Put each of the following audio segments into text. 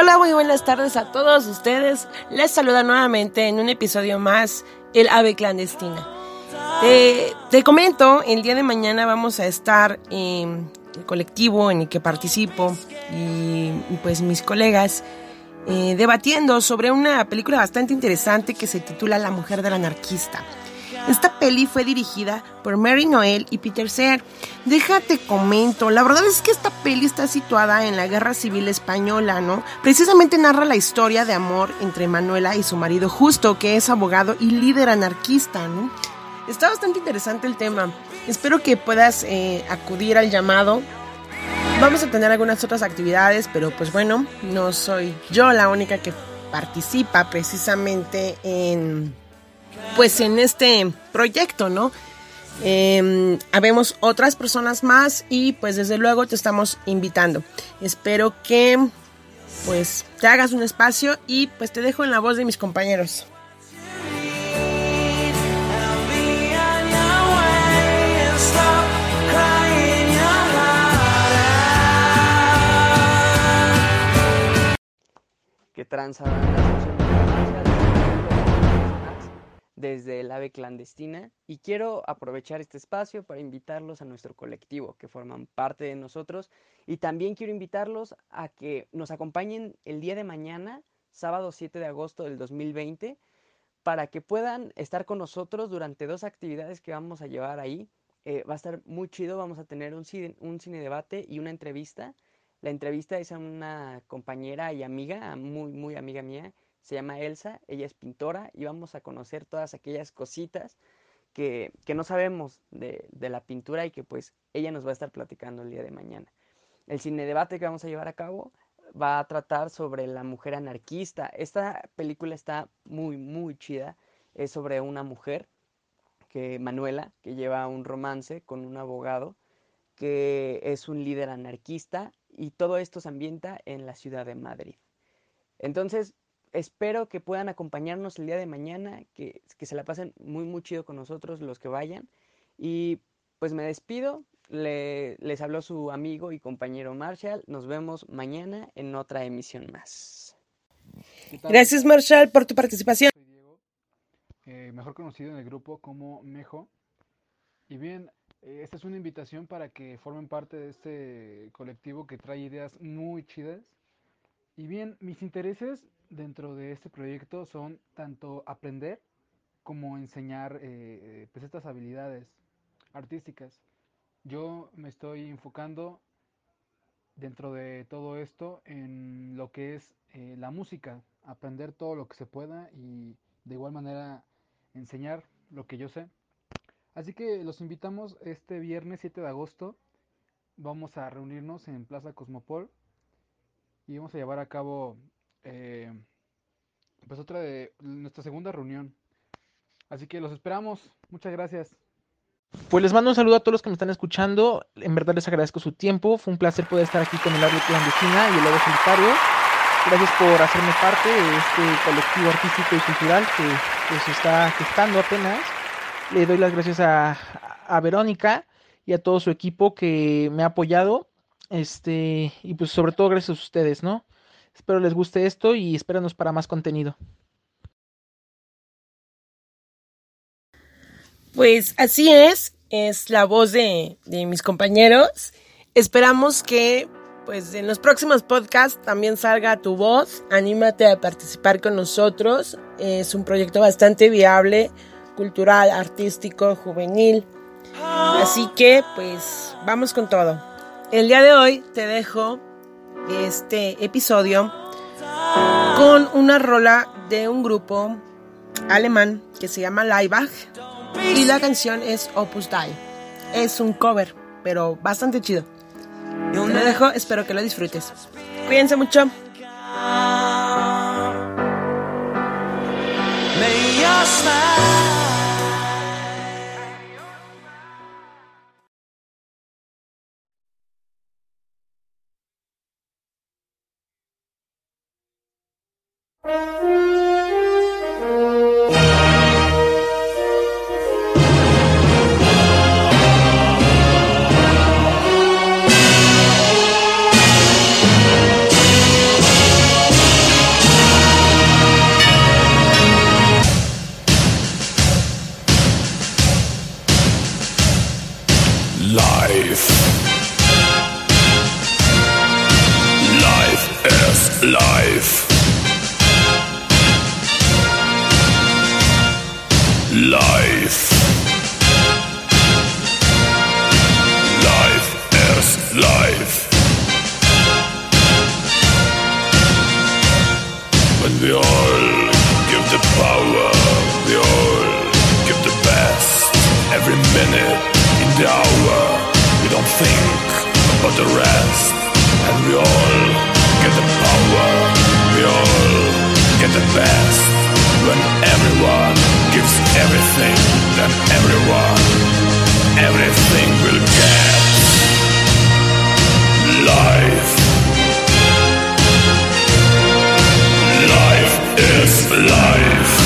Hola, muy buenas tardes a todos ustedes. Les saluda nuevamente en un episodio más El Ave Clandestina. Te, comento, el día de mañana vamos a estar en el colectivo en el que participo y, pues mis colegas eh, debatiendo sobre una película bastante interesante que se titula La mujer del anarquista. Esta peli fue dirigida por Mary Noel y Peter Ser. Déjate comento, la verdad es que esta peli está situada en la Guerra Civil Española, ¿no? Precisamente narra la historia de amor entre Manuela y su marido Justo, que es abogado y líder anarquista, ¿no? Está bastante interesante el tema. Espero que puedas eh, acudir al llamado. Vamos a tener algunas otras actividades, pero pues bueno, no soy yo la única que participa precisamente en pues en este proyecto, ¿no? Eh, habemos otras personas más y pues desde luego te estamos invitando. Espero que pues te hagas un espacio y pues te dejo en la voz de mis compañeros. ¿Qué tranza desde el ave clandestina y quiero aprovechar este espacio para invitarlos a nuestro colectivo que forman parte de nosotros y también quiero invitarlos a que nos acompañen el día de mañana, sábado 7 de agosto del 2020, para que puedan estar con nosotros durante dos actividades que vamos a llevar ahí. Eh, va a estar muy chido, vamos a tener un cine, un cine debate y una entrevista. La entrevista es a una compañera y amiga, muy, muy amiga mía, se llama Elsa, ella es pintora y vamos a conocer todas aquellas cositas que, no sabemos de, la pintura y que pues ella nos va a estar platicando el día de mañana. El cine debate que vamos a llevar a cabo va a tratar sobre la mujer anarquista. Esta película está muy, muy chida. Es sobre una mujer, que Manuela, que lleva un romance con un abogado que es un líder anarquista y todo esto se ambienta en la ciudad de Madrid. Entonces, espero que puedan acompañarnos el día de mañana, que, se la pasen muy, muy chido con nosotros los que vayan. Y pues me despido, les habló su amigo y compañero Marshall. Nos vemos mañana en otra emisión más. Gracias Marshall por tu participación. Soy Diego, eh, mejor conocido en el grupo como Mejo. Y bien, eh, esta es una invitación para que formen parte de este colectivo que trae ideas muy chidas. Y bien, mis intereses dentro de este proyecto son tanto aprender como enseñar eh, pues estas habilidades artísticas. Yo me estoy enfocando dentro de todo esto en lo que es eh, la música, aprender todo lo que se pueda y de igual manera enseñar lo que yo sé. Así que los invitamos este viernes 7 de agosto. Vamos a reunirnos en Plaza Cosmopol y vamos a llevar a cabo eh, pues otra de nuestra segunda reunión. Así que los esperamos. Muchas gracias. Pues les mando un saludo a todos los que me están escuchando. En verdad les agradezco su tiempo. Fue un placer poder estar aquí con el árbol clandestina y el lobo solitario. Gracias por hacerme parte de este colectivo artístico y cultural que pues, está gestando apenas. Le doy las gracias a, a Verónica y a todo su equipo que me ha apoyado. Este, y pues sobre todo gracias a ustedes, ¿no? Espero les guste esto y espéranos para más contenido. Pues así es, es la voz de, mis compañeros. Esperamos que pues en los próximos podcasts también salga tu voz. Anímate a participar con nosotros. Es un proyecto bastante viable, cultural, artístico, juvenil. Así que pues vamos con todo. El día de hoy te dejo este episodio con una rola de un grupo alemán que se llama Leibach y la canción es Opus Die. Es un cover, pero bastante chido. Yo lo dejo, espero que lo disfrutes. Cuídense mucho. All give the power, we all give the best. Every minute in the hour, we don't think about the rest. And we all get the power, we all get the best. When everyone gives everything, then everyone, everything will get life. Life life.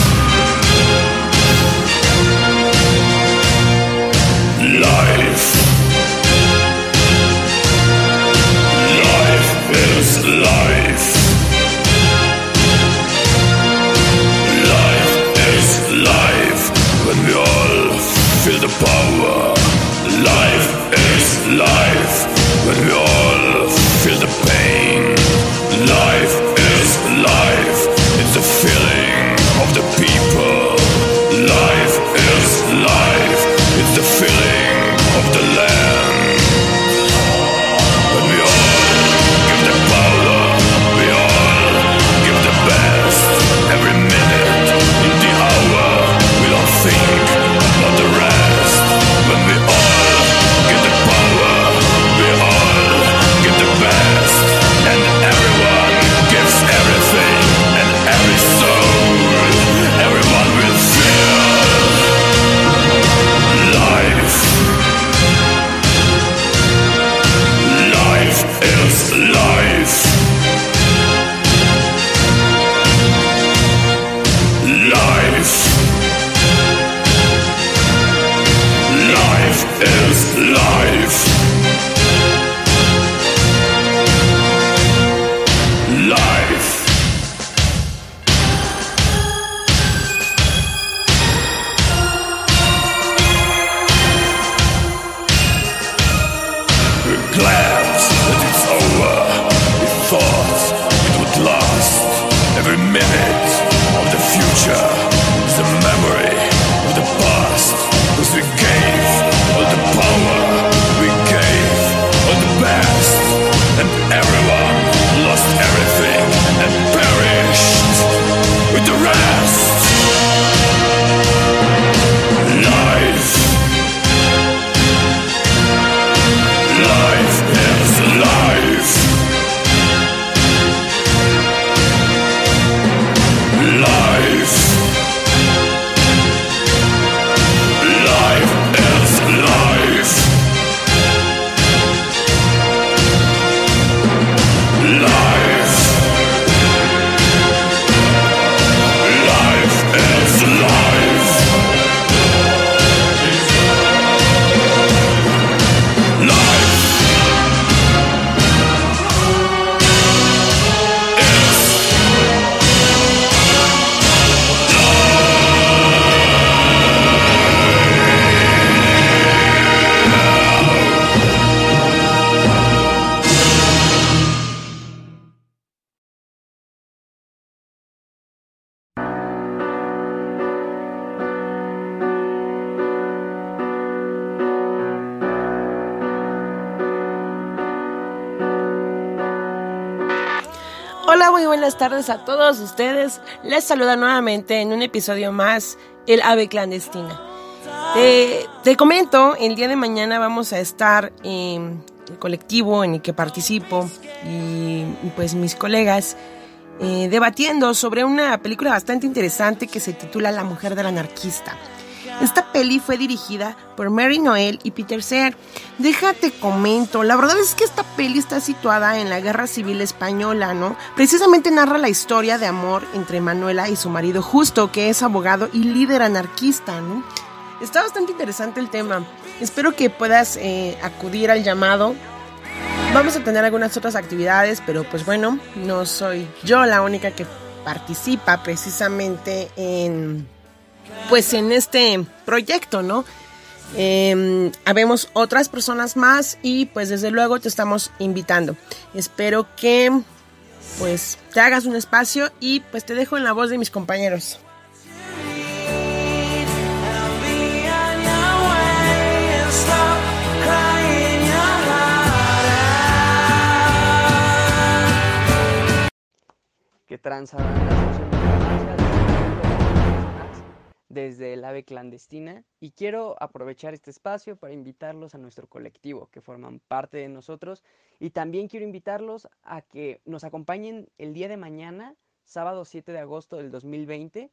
Hola, muy buenas tardes a todos ustedes. Les saluda nuevamente en un episodio más el Ave Clandestina. Te, comento, el día de mañana vamos a estar en el colectivo en el que participo y pues mis colegas eh, debatiendo sobre una película bastante interesante que se titula La mujer del anarquista. Esta peli fue dirigida por Mary Noel y Peter Ser. Déjate comento, la verdad es que esta peli está situada en la Guerra Civil Española, ¿no? Precisamente narra la historia de amor entre Manuela y su marido Justo, que es abogado y líder anarquista, ¿no? Está bastante interesante el tema. Espero que puedas eh, acudir al llamado. Vamos a tener algunas otras actividades, pero pues bueno, no soy yo la única que participa precisamente en pues en este proyecto, ¿no? Eh, habemos otras personas más y pues desde luego te estamos invitando. Espero que pues te hagas un espacio y pues te dejo en la voz de mis compañeros. que tranza desde el ave clandestina y quiero aprovechar este espacio para invitarlos a nuestro colectivo que forman parte de nosotros y también quiero invitarlos a que nos acompañen el día de mañana, sábado 7 de agosto del 2020,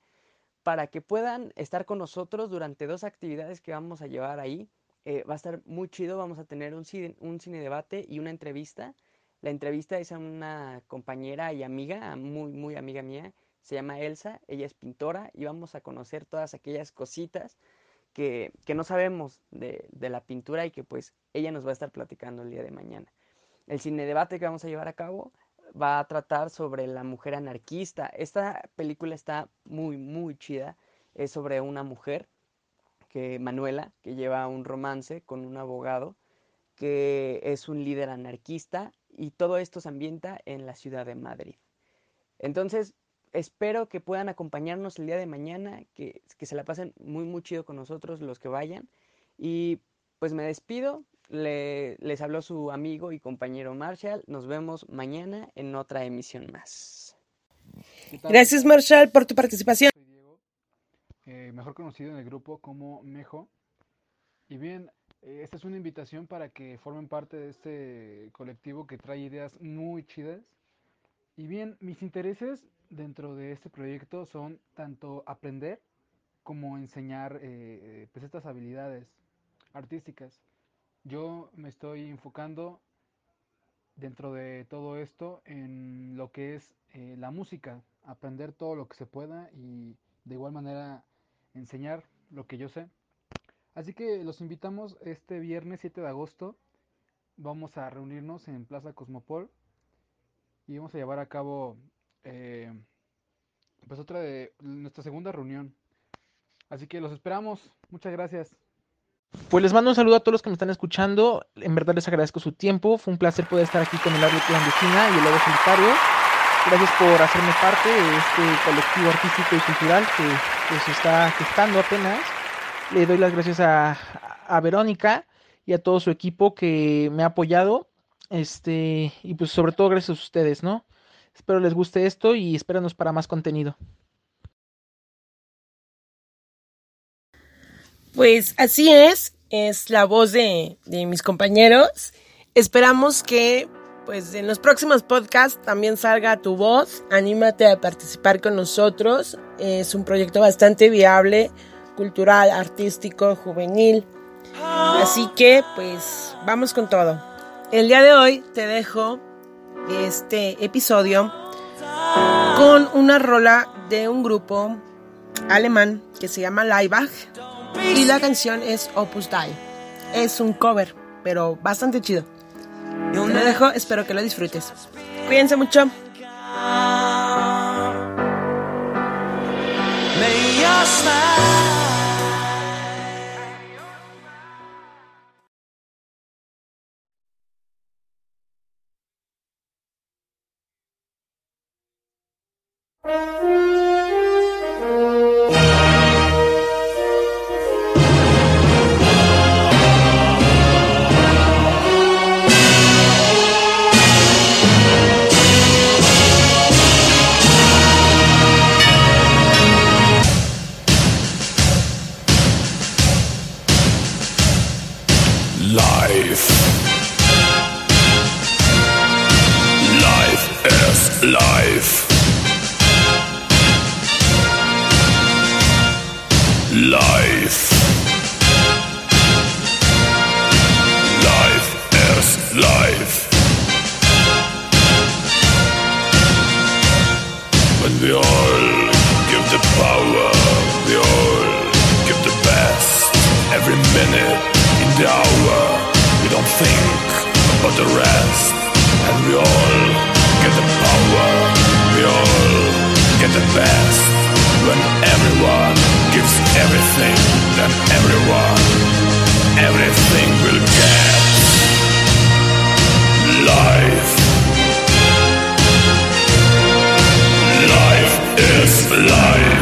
para que puedan estar con nosotros durante dos actividades que vamos a llevar ahí. Eh, va a estar muy chido, vamos a tener un cine, un cine debate y una entrevista. La entrevista es a una compañera y amiga, muy, muy amiga mía, se llama Elsa, ella es pintora y vamos a conocer todas aquellas cositas que, que no sabemos de, de, la pintura y que pues ella nos va a estar platicando el día de mañana. El cine debate que vamos a llevar a cabo va a tratar sobre la mujer anarquista. Esta película está muy, muy chida. Es sobre una mujer, que Manuela, que lleva un romance con un abogado que es un líder anarquista y todo esto se ambienta en la ciudad de Madrid. Entonces, espero que puedan acompañarnos el día de mañana, que, que, se la pasen muy, muy chido con nosotros los que vayan. Y pues me despido, Le, les habló su amigo y compañero Marshall. Nos vemos mañana en otra emisión más. Gracias Marshall por tu participación. Soy Diego, eh, mejor conocido en el grupo como Mejo. Y bien, eh, esta es una invitación para que formen parte de este colectivo que trae ideas muy chidas. Y bien, mis intereses dentro de este proyecto son tanto aprender como enseñar eh, pues estas habilidades artísticas. Yo me estoy enfocando dentro de todo esto en lo que es eh, la música, aprender todo lo que se pueda y de igual manera enseñar lo que yo sé. Así que los invitamos este viernes 7 de agosto. Vamos a reunirnos en Plaza Cosmopol y vamos a llevar a cabo eh, pues otra de nuestra segunda reunión. Así que los esperamos. Muchas gracias. Pues les mando un saludo a todos los que me están escuchando. En verdad les agradezco su tiempo. Fue un placer poder estar aquí con el árbol clandestina y el lobo solitario. Gracias por hacerme parte de este colectivo artístico y cultural que pues, está gestando apenas. Le doy las gracias a, a Verónica y a todo su equipo que me ha apoyado. Este, y pues sobre todo gracias a ustedes, ¿no? Espero les guste esto y espéranos para más contenido. Pues así es, es la voz de, de, mis compañeros. Esperamos que pues en los próximos podcasts también salga tu voz. Anímate a participar con nosotros. Es un proyecto bastante viable, cultural, artístico, juvenil. Así que pues vamos con todo. El día de hoy te dejo este episodio con una rola de un grupo alemán que se llama Leibach y la canción es Opus Dei. Es un cover, pero bastante chido. Te lo dejo, espero que lo disfrutes. Cuídense mucho. the power, the all give the best Every minute, in the hour. We don't think about the rest And we all get the power. We all get the best When everyone gives everything Then everyone, everything will get. Life life.